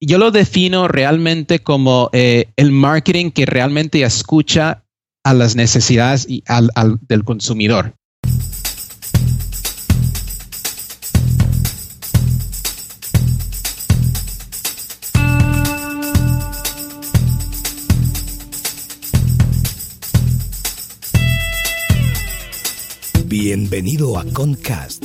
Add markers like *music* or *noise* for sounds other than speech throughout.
yo lo defino realmente como eh, el marketing que realmente escucha a las necesidades y al, del consumidor. Bienvenido a Concast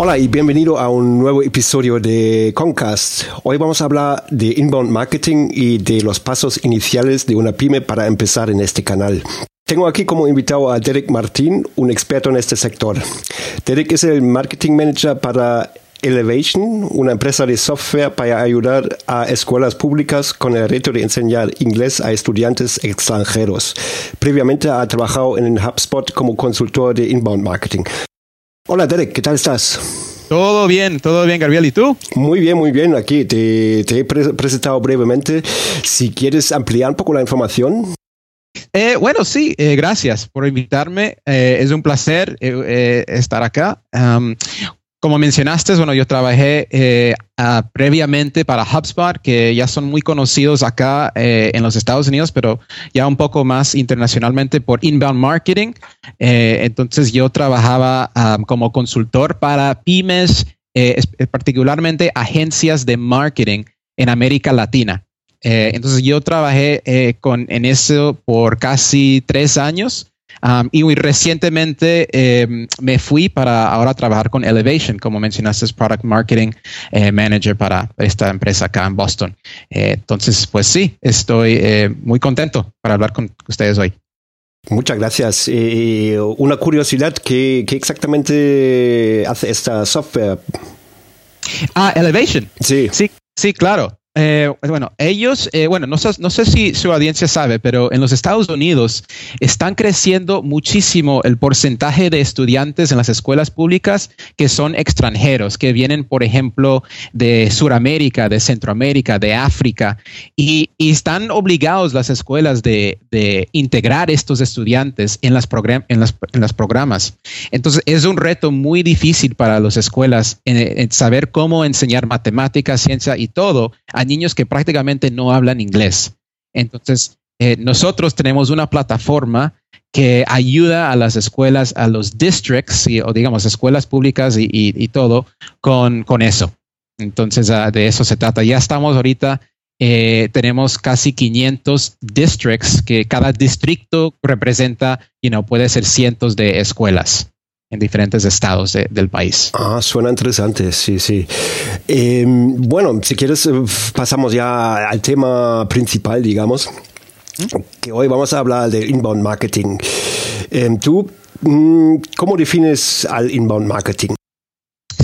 Hola y bienvenido a un nuevo episodio de Concast. Hoy vamos a hablar de inbound marketing y de los pasos iniciales de una pyme para empezar en este canal. Tengo aquí como invitado a Derek Martín, un experto en este sector. Derek es el marketing manager para Elevation, una empresa de software para ayudar a escuelas públicas con el reto de enseñar inglés a estudiantes extranjeros. Previamente ha trabajado en HubSpot como consultor de inbound marketing. Hola Derek, ¿qué tal estás? Todo bien, todo bien, Gabriel. ¿Y tú? Muy bien, muy bien. Aquí te, he presentado brevemente. Si quieres ampliar un poco la información. Eh, bueno, sí, eh, gracias por invitarme. Eh, es un placer estar acá. Como mencionaste, bueno, yo trabajé eh, previamente para HubSpot, que ya son muy conocidos acá eh, en los Estados Unidos, pero ya un poco más internacionalmente por inbound marketing. Eh, entonces yo trabajaba como consultor para pymes, particularmente agencias de marketing en América Latina. entonces yo trabajé con, en eso por casi tres años. Um, y recientemente em, me fui para ahora trabajar con Elevation, como mencionaste, es Product Marketing eh, Manager para esta empresa acá en Boston. Eh, entonces, pues sí, estoy eh, muy contento para hablar con ustedes hoy. Muchas gracias. una curiosidad, ¿qué, ¿qué, exactamente hace esta software? Ah, Elevation. Sí. Sí, sí, claro. Eh, bueno, ellos, eh, bueno, no, no, sé si su audiencia sabe, pero en los Estados Unidos están creciendo muchísimo el porcentaje de estudiantes en las escuelas públicas que son extranjeros, que vienen, por ejemplo, de Sudamérica, de Centroamérica, de África, y, están obligados las escuelas de, integrar estos estudiantes en las, programas. Entonces, es un reto muy difícil para las escuelas en, saber cómo enseñar matemáticas, ciencia y todo a niños que prácticamente no hablan inglés. Entonces, eh, nosotros tenemos una plataforma que ayuda a las escuelas, a los districts, o digamos escuelas públicas y, todo con, con, eso. Entonces, ah, de eso se trata. Ya estamos ahorita, eh, tenemos casi 500 districts, que cada distrito representa, you know, puede ser cientos de escuelas en diferentes estados del país. Ah, suena interesante, sí, sí. Em, bueno, si quieres, eh, pasamos ya al tema principal, digamos, que hoy vamos a hablar de inbound marketing. Em, ¿Tú mm, cómo defines al inbound marketing?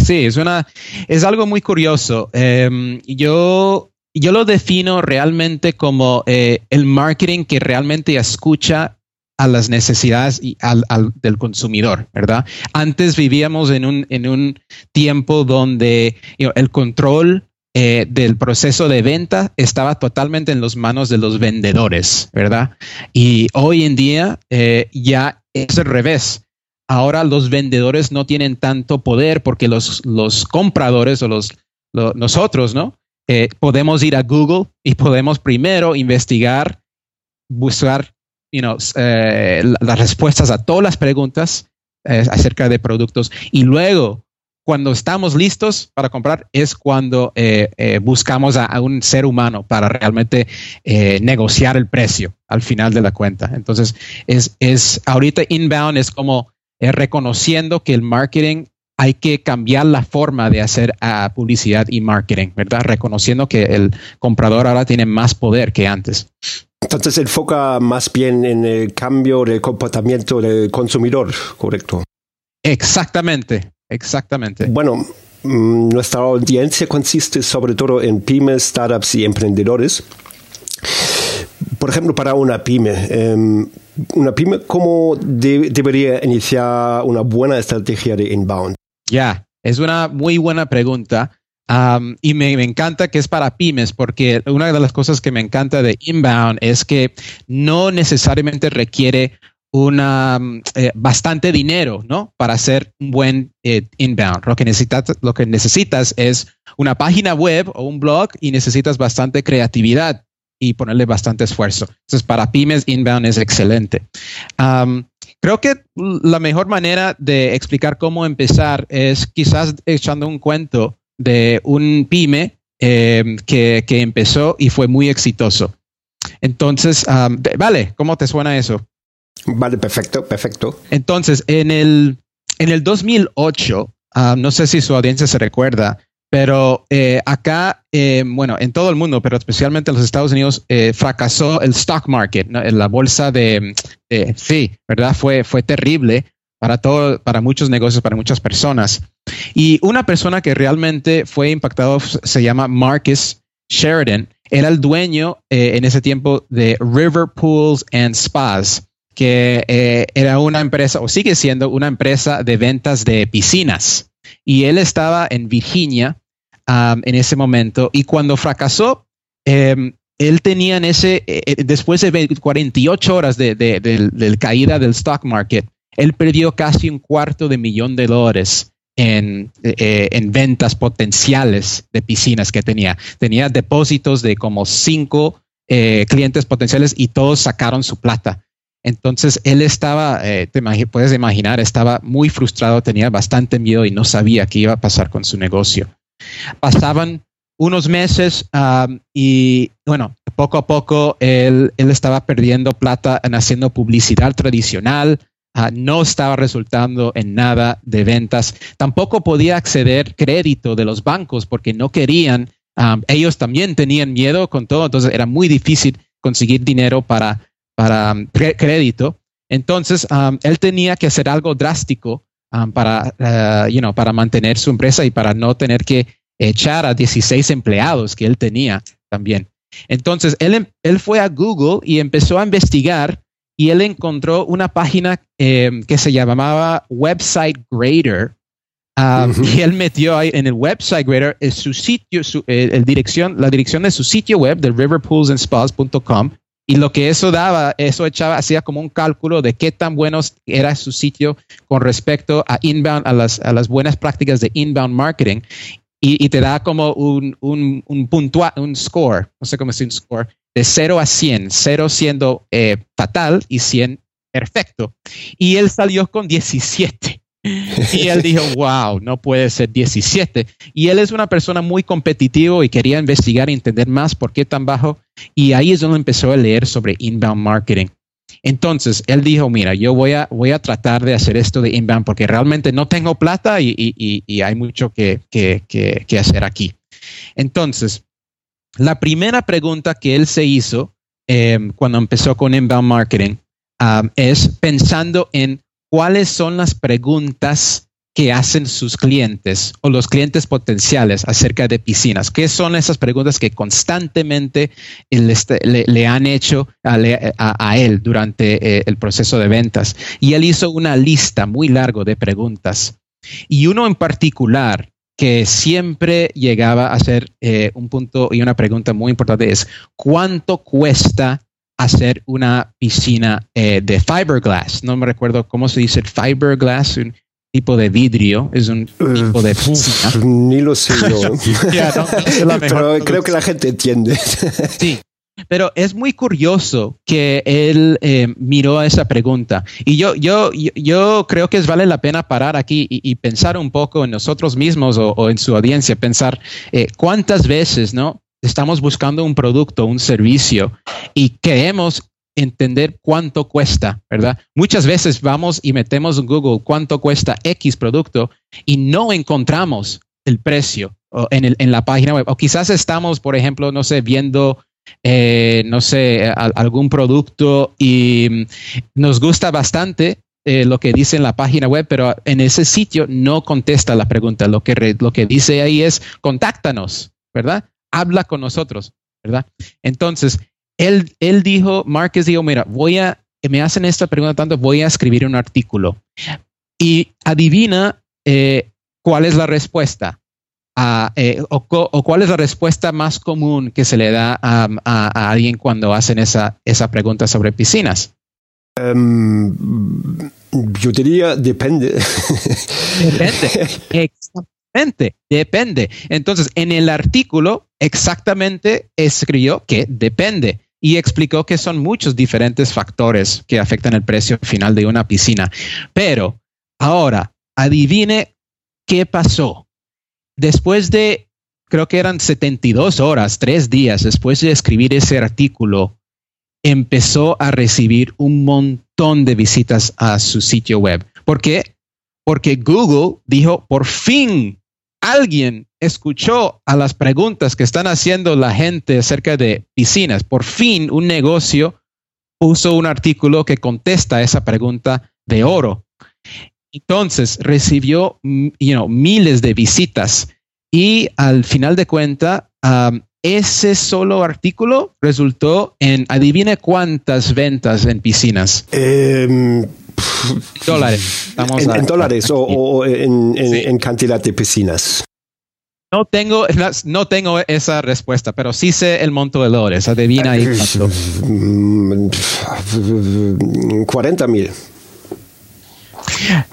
Sí, es, una, es algo muy curioso. Em, yo, yo lo defino realmente como eh, el marketing que realmente escucha a las necesidades y al, del consumidor, ¿verdad? Antes vivíamos en un, en un tiempo donde el control eh, del proceso de venta estaba totalmente en las manos de los vendedores, ¿verdad? Y hoy en día eh, ya es al revés. Ahora los vendedores no tienen tanto poder porque los, los compradores o los, nosotros, ¿no? Eh, podemos ir a Google y podemos primero investigar, buscar you know, eh, las respuestas a todas las preguntas eh, acerca de productos y luego cuando estamos listos para comprar es cuando eh, eh, buscamos a, un ser humano para realmente negociar el precio al final de la cuenta. Entonces, es, es ahorita inbound es como reconociendo que el marketing hay que cambiar la forma de hacer publicidad y marketing, ¿verdad? Reconociendo que el comprador ahora tiene más poder que antes. Entonces enfoca más bien en el cambio del comportamiento del consumidor, ¿correcto? Exactamente, exactamente. Bueno, mm, nuestra audiencia consiste sobre todo en pymes, startups y emprendedores. Por ejemplo, para una pyme, em, una pyme, ¿cómo debería iniciar una buena estrategia de inbound? Ya, es una muy buena pregunta y me, encanta que es para pymes, porque una de las cosas que me encanta de Inbound es que no necesariamente requiere una eh, bastante dinero, ¿no? Para hacer un buen eh, inbound. Lo que necesitas, lo que necesitas es una página web o un blog y necesitas bastante creatividad y ponerle bastante esfuerzo. Entonces, para pymes, inbound es excelente. creo que la mejor manera de explicar cómo empezar es quizás echando un cuento de un pyme em, que, empezó y fue muy exitoso. Entonces, vale, ¿cómo te suena eso? Vale, perfecto, perfecto. Entonces, en el, en el 2008, no sé si su audiencia se recuerda, pero eh, acá, em, bueno, en todo el mundo, pero especialmente en los Estados Unidos, eh, fracasó el stock market, la bolsa de, sí, ¿verdad? Fue, fue terrible para, todo, para muchos negocios, para muchas personas. Y una persona que realmente fue impactado se llama Marcus Sheridan. Era el dueño eh, en ese tiempo de River Pools and Spas, que eh, era una empresa, o sigue siendo una empresa de ventas de piscinas. Y él estaba en Virginia um, en ese momento. Y cuando fracasó, em, él tenía en ese, eh, después de 48 horas de, de, caída del stock market, él perdió casi un cuarto de millón de dólares en, eh, en, ventas potenciales de piscinas que tenía. Tenía depósitos de como cinco eh, clientes potenciales y todos sacaron su plata. Entonces él estaba, eh, te puedes imaginar, estaba muy frustrado, tenía bastante miedo y no sabía qué iba a pasar con su negocio. Pasaban unos meses y bueno, poco a poco él, él estaba perdiendo plata en haciendo publicidad tradicional, Ah, no estaba resultando en nada de ventas. Tampoco podía acceder crédito de los bancos porque no querían. ellos también tenían miedo con todo, entonces era muy difícil conseguir dinero para, para crédito. Entonces, él tenía que hacer algo drástico para, para mantener su empresa y para no tener que echar a 16 empleados que él tenía también. Entonces, él, em, él fue a Google y empezó a investigar y él encontró una página eh, que se llamaba Website Grader. Um, y él metió ahí en el website grader su sitio, el dirección, la dirección de su sitio web de riverpoolsandspas.com y lo que eso daba, eso echaba, hacía como un cálculo de qué tan bueno era su sitio con respecto a inbound, a las, a las buenas prácticas de inbound marketing. Y, te da como un, un, un, un score, no sé cómo decir un score, de 0 a 100, 0 siendo eh, fatal y 100 perfecto. Y él salió con 17. Y él dijo, *laughs* wow, no puede ser 17. Y él es una persona muy competitivo y quería investigar y entender más por qué tan bajo. Y ahí es donde empezó a leer sobre inbound marketing. Entonces, él dijo, mira, yo voy a, voy a tratar de hacer esto de inbound porque realmente no tengo plata y, y, hay mucho que, que, que hacer aquí. Entonces, la primera pregunta que él se hizo em, cuando empezó con inbound marketing es pensando en cuáles son las preguntas que hacen sus clientes o los clientes potenciales acerca de piscinas. ¿Qué son esas preguntas que constantemente le, han hecho a, él durante eh, el proceso de ventas? Y él hizo una lista muy larga de preguntas. Y uno en particular que siempre llegaba a ser eh, un punto y una pregunta muy importante es ¿cuánto cuesta hacer una piscina eh, de fiberglass? No me recuerdo cómo se dice fiberglass, un tipo de vidrio, es un tipo de *laughs* ni lo sé yo. *laughs* Pero creo que la gente entiende. sí. Pero es muy curioso que él eh, miró a esa pregunta. Y yo, yo, yo creo que es vale la pena parar aquí y, pensar un poco en nosotros mismos o, en su audiencia, pensar eh, cuántas veces, ¿no? Estamos buscando un producto, un servicio y queremos entender cuánto cuesta, ¿verdad? Muchas veces vamos y metemos en Google cuánto cuesta X producto y no encontramos el precio en, la página web. O quizás estamos, por ejemplo, no sé, viendo eh, no sé, algún producto y mm, nos gusta bastante eh, lo que dice en la página web, pero en ese sitio no contesta la pregunta. Lo que, lo que dice ahí es contáctanos, ¿verdad? Habla con nosotros, ¿verdad? Entonces, él, él dijo, Márquez dijo, mira, voy a, me hacen esta pregunta tanto, voy a escribir un artículo. Y adivina eh, cuál es la respuesta. Eh, o, cuál es la respuesta más común que se le da a, alguien cuando hacen esa, esa pregunta sobre piscinas? Em, yo diría depende. Depende, *laughs* exactamente, depende. Entonces, en el artículo exactamente escribió que depende y explicó que son muchos diferentes factores que afectan el precio final de una piscina. Pero ahora, adivine qué pasó después de, creo que eran 72 horas, tres días después de escribir ese artículo, empezó a recibir un montón de visitas a su sitio web. ¿Por qué? Porque Google dijo, por fin alguien escuchó a las preguntas que están haciendo la gente acerca de piscinas. Por fin un negocio puso un artículo que contesta esa pregunta de oro. Entonces recibió mm, miles de visitas y al final de cuenta, ese solo artículo resultó en, adivine cuántas ventas en piscinas. Em, dólares. en, dólares o, en, cantidad de piscinas. No tengo, no tengo esa respuesta, pero sí sé el monto de dólares. Adivina ahí cuánto. 40 mil.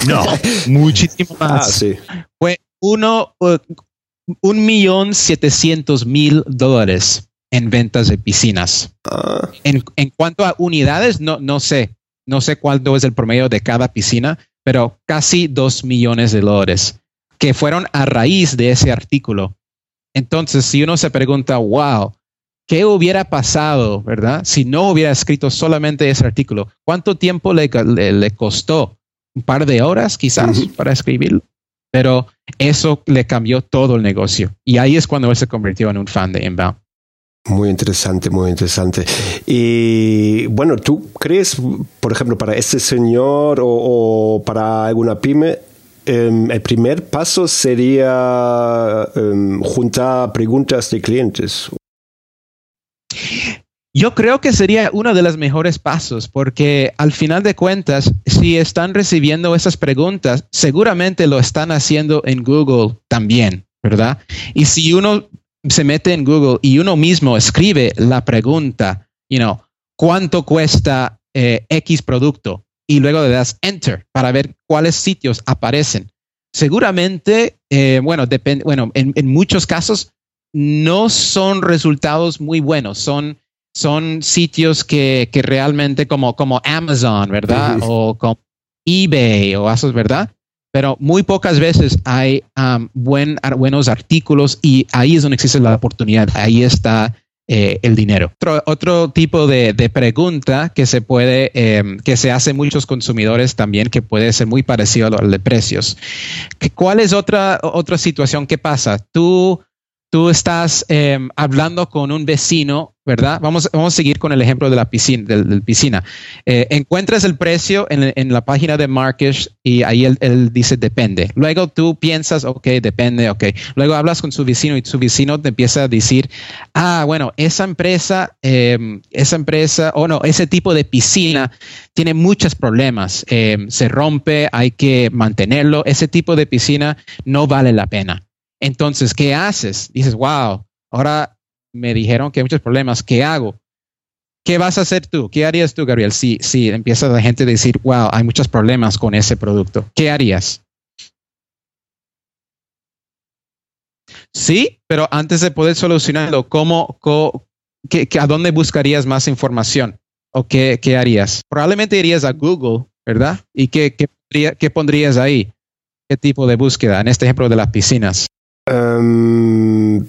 No, *laughs* muchísimo más. Ah, sí. Fue uno, uh, un millón setecientos mil dólares en ventas de piscinas. Ah. En, cuanto a unidades, no, no sé, no sé cuánto es el promedio de cada piscina, pero casi dos millones de dólares que fueron a raíz de ese artículo. Entonces, si uno se pregunta, wow, ¿qué hubiera pasado, verdad? Si no hubiera escrito solamente ese artículo, ¿cuánto tiempo le, le costó? un par de horas quizás para escribirlo, pero eso le cambió todo el negocio. Y ahí es cuando él se convirtió en un fan de Inbound. Muy interesante, muy interesante. Y bueno, ¿tú crees, por ejemplo, para este señor o, para alguna pyme, em, el primer paso sería em, juntar preguntas de clientes? Yo creo que sería uno de los mejores pasos porque al final de cuentas, si están recibiendo esas preguntas, seguramente lo están haciendo en Google también, ¿verdad? Y si uno se mete en Google y uno mismo escribe la pregunta, you know, ¿cuánto cuesta eh, X producto? Y luego le das enter para ver cuáles sitios aparecen. Seguramente, eh, bueno, depende, bueno, en, en muchos casos no son resultados muy buenos, son son sitios que, realmente como, como Amazon, ¿verdad? O como eBay o esos, ¿verdad? Pero muy pocas veces hay um, buen, buenos artículos y ahí es donde existe la oportunidad, ahí está eh, el dinero. Otro, tipo de, pregunta que se puede, em, que se hace muchos consumidores también, que puede ser muy parecido al de precios. ¿Cuál es otra, otra situación que pasa? Tú tú estás em, hablando con un vecino, ¿verdad? Vamos, vamos a seguir con el ejemplo de la piscina. Piscina. Eh, encuentras el precio en, la página de Markesh y ahí él, dice depende. Luego tú piensas, ok, depende, ok. Luego hablas con su vecino y su vecino te empieza a decir, ah, bueno, esa empresa, em, esa empresa, o no, ese tipo de piscina tiene muchos problemas. Em, se rompe, hay que mantenerlo. Ese tipo de piscina no vale la pena. Entonces, ¿qué haces? Dices, wow, ahora me dijeron que hay muchos problemas, ¿qué hago? ¿Qué vas a hacer tú? ¿Qué harías tú, Gabriel? Si, si empieza la gente a decir, wow, hay muchos problemas con ese producto, ¿qué harías? Sí, pero antes de poder solucionarlo, ¿cómo, a dónde buscarías más información o qué, harías? Probablemente irías a Google, ¿verdad? ¿Y qué, qué, pondrías ahí? ¿Qué tipo de búsqueda? En este ejemplo de las piscinas. Em,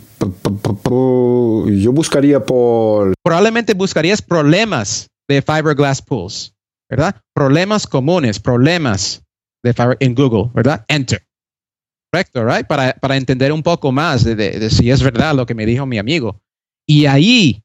yo buscaría por... Probablemente buscarías problemas de fiberglass pools, ¿verdad? Problemas comunes, problemas de en Google, ¿verdad? Enter. Correcto, right? Para, para entender un poco más de, si es verdad lo que me dijo mi amigo. Y ahí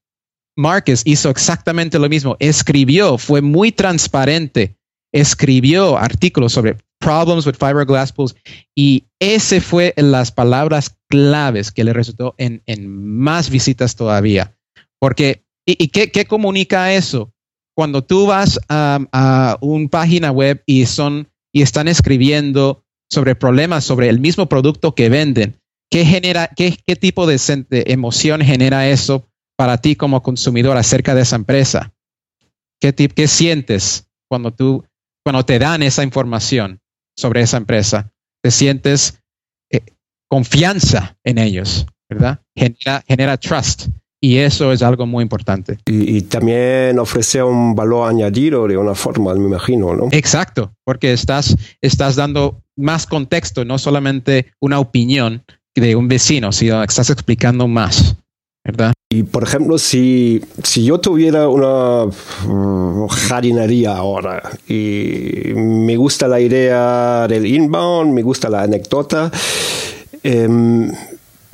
Marcus hizo exactamente lo mismo. Escribió, fue muy transparente. Escribió artículos sobre problems with fiberglass pools y ese fue las palabras claves que le resultó en, en más visitas todavía. Porque, ¿y, qué, qué, comunica eso? Cuando tú vas a, a una página web y son y están escribiendo sobre problemas, sobre el mismo producto que venden. ¿Qué, genera, qué, qué tipo de, emoción genera eso para ti como consumidor acerca de esa empresa? ¿Qué, qué sientes cuando, tú, cuando te dan esa información sobre esa empresa? ¿Te sientes eh, confianza en ellos? ¿Verdad? Genera, genera trust. Y eso es algo muy importante. Y, también ofrece un valor añadido de una forma, me imagino, ¿no? Exacto, porque estás, estás dando más contexto, no solamente una opinión de un vecino, sino estás explicando más, ¿verdad? Y por ejemplo, si, si yo tuviera una mm, jardinería ahora y me gusta la idea del inbound, me gusta la anécdota, eh,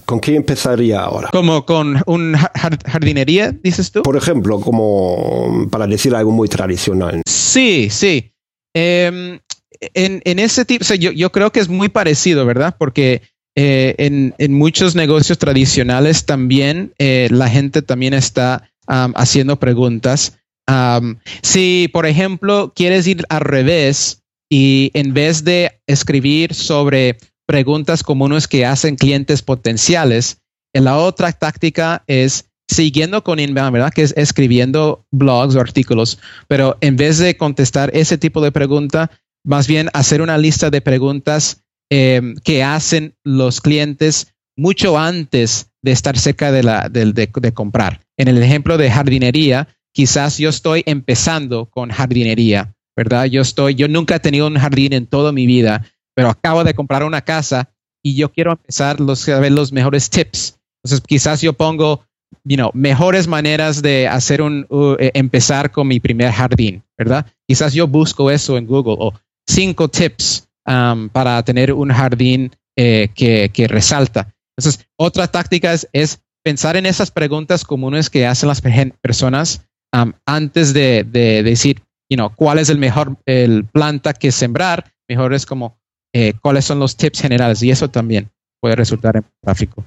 ¿Con qué empezaría ahora? ¿Como con un jardinería, dices tú? Por ejemplo, como para decir algo muy tradicional. Sí, sí. Em, en, ese tipo, yo, creo que es muy parecido, ¿verdad? Porque eh, en, muchos negocios tradicionales también eh, la gente también está haciendo preguntas. si, por ejemplo, quieres ir al revés y en vez de escribir sobre preguntas comunes que hacen clientes potenciales. En la otra táctica es siguiendo con inbound, ¿verdad? Que es escribiendo blogs o artículos, pero en vez de contestar ese tipo de pregunta, más bien hacer una lista de preguntas em, que hacen los clientes mucho antes de estar cerca de, comprar. En el ejemplo de jardinería, quizás yo estoy empezando con jardinería, ¿verdad? Yo estoy, yo nunca he tenido un jardín en toda mi vida pero acabo de comprar una casa y yo quiero empezar los, a ver los mejores tips. Entonces, quizás yo pongo, you mejores maneras de hacer un, eh, empezar con mi primer jardín, ¿verdad? Quizás yo busco eso en Google o cinco tips para tener un jardín eh, que, que, resalta. Entonces, otra táctica es, pensar en esas preguntas comunes que hacen las personas antes de, de, decir, cuál es el mejor el planta que sembrar. Mejor es como, eh, cuáles son los tips generales y eso también puede resultar en tráfico.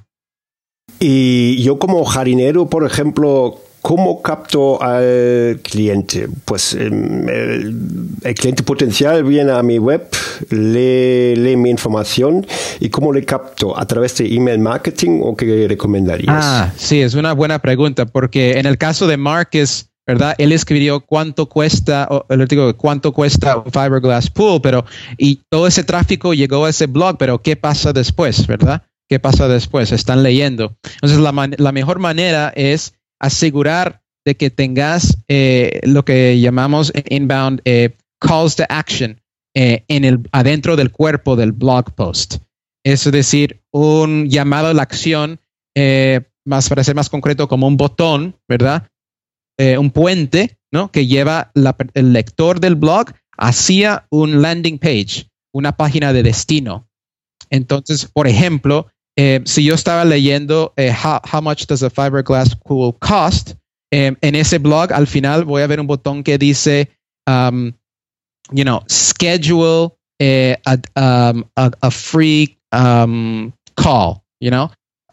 Y yo como jardinero, por ejemplo, ¿cómo capto al cliente? Pues em, el, cliente potencial viene a mi web, lee, lee, mi información y ¿cómo le capto? ¿A través de email marketing o qué recomendarías? Ah, sí, es una buena pregunta porque en el caso de Marcus, ¿verdad? Él escribió cuánto cuesta, el digo, cuánto cuesta fiberglass pool, pero y todo ese tráfico llegó a ese blog, pero ¿qué pasa después, verdad? ¿Qué pasa después? Están leyendo. Entonces, la, mejor manera es asegurar de que tengas eh, lo que llamamos inbound eh, calls to action eh, en el, adentro del cuerpo del blog post. Es decir, un llamado a la acción, más para ser más concreto, como un botón, ¿verdad? Un puente ¿no? que lleva el lector del blog hacia un landing page, una página de destino. Entonces, por ejemplo, eh, si yo estaba leyendo eh, how, much does a fiberglass pool cost, en ese blog al final voy a ver un botón que dice, um, you know, schedule a, um, a, free um, call, you know,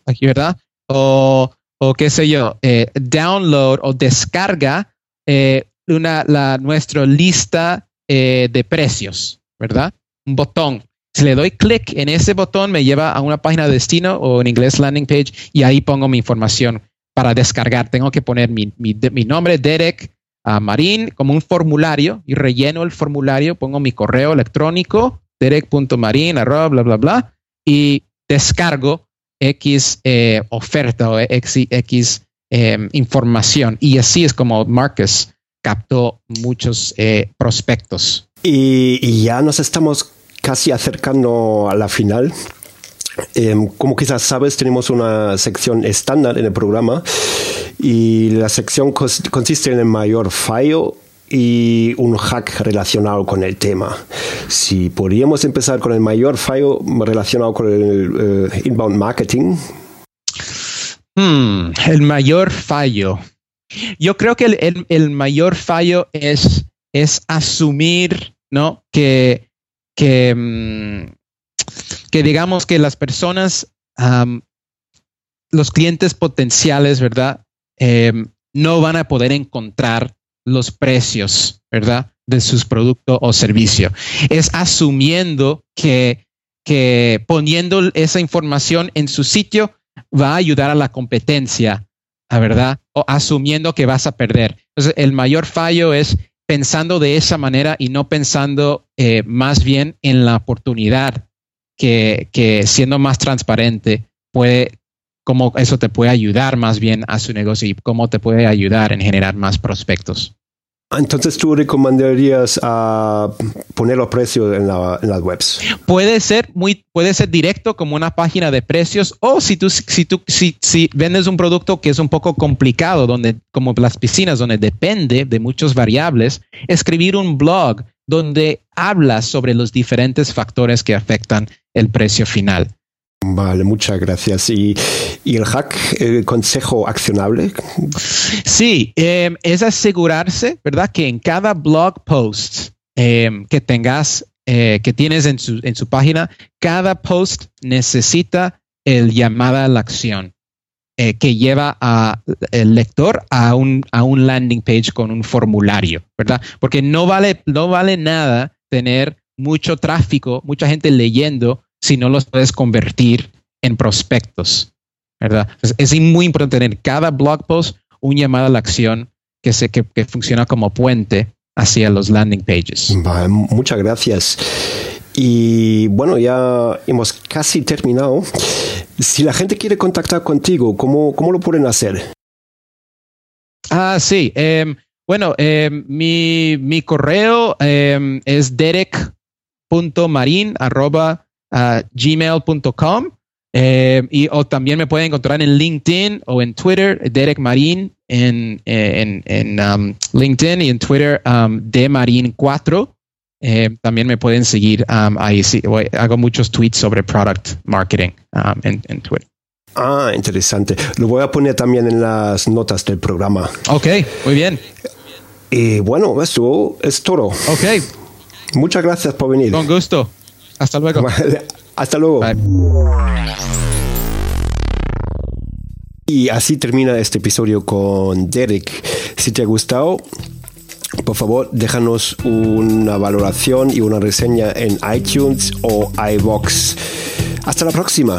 aquí, ¿verdad? O o qué sé yo, eh, download o descarga eh, una, la, nuestra lista eh, de precios, ¿verdad? Un botón. Si le doy clic en ese botón, me lleva a una página de destino o en inglés landing page y ahí pongo mi información para descargar. Tengo que poner mi, mi, nombre, Derek uh, Marín, como un formulario y relleno el formulario, pongo mi correo electrónico, derek.marin, arroba, bla, bla, bla, y descargo X eh, oferta o X, X em, información. Y así es como Marcus captó muchos eh, prospectos. Y, ya nos estamos casi acercando a la final. Em, como quizás sabes, tenemos una sección estándar en el programa y la sección consiste en el mayor fallo y un hack relacionado con el tema. Si podríamos empezar con el mayor fallo relacionado con el eh, inbound marketing. Hmm, el mayor fallo. Yo creo que el, mayor fallo es, es asumir, ¿no? Que, que, mm, que digamos que las personas, los clientes potenciales, ¿verdad? Em, no van a poder encontrar los precios, ¿verdad? De sus productos o servicios. Es asumiendo que, que poniendo esa información en su sitio va a ayudar a la competencia, ¿verdad? O asumiendo que vas a perder. Entonces, el mayor fallo es pensando de esa manera y no pensando eh, más bien en la oportunidad que, que siendo más transparente puede cómo eso te puede ayudar más bien a su negocio y cómo te puede ayudar en generar más prospectos. Entonces, ¿tú recomendarías a poner los precios en, las webs? Puede ser muy, puede ser directo como una página de precios o si tú, si tú, si, si vendes un producto que es un poco complicado, donde, como las piscinas, donde depende de muchas variables, escribir un blog donde hablas sobre los diferentes factores que afectan el precio final. Vale, muchas gracias. ¿Y, el hack, el consejo accionable? Sí, em, es asegurarse, ¿verdad? Que en cada blog post em, que tengas, eh, que tienes en su, en su página, cada post necesita el llamada a la acción. Eh, que lleva al lector a un, a un landing page con un formulario, ¿verdad? Porque no vale, no vale nada tener mucho tráfico, mucha gente leyendo si no los puedes convertir en prospectos, ¿verdad? es muy importante tener cada blog post un llamado a la acción que, se, que, funciona como puente hacia los landing pages. muchas gracias. Y bueno, ya hemos casi terminado. Si la gente quiere contactar contigo, ¿cómo, cómo lo pueden hacer? Ah, sí. Em, bueno, em, mi, mi, correo em, es derek.marin gmail.com. Eh, y o también me pueden encontrar en LinkedIn o en Twitter, Derek Marín en, eh, en, um, LinkedIn y en Twitter um, de Marín 4. Eh, también me pueden seguir um, ahí. Sí, hago muchos tweets sobre product marketing en, en, Twitter. Ah, interesante. Lo voy a poner también en las notas del programa. Ok, muy bien. Y bueno, eso es todo. Ok. Muchas gracias por venir. Con gusto. Hasta luego. *laughs* Hasta luego. Y así termina este episodio con Derek. Si te ha gustado, por favor, déjanos una valoración y una reseña en iTunes o iBox. Hasta la próxima.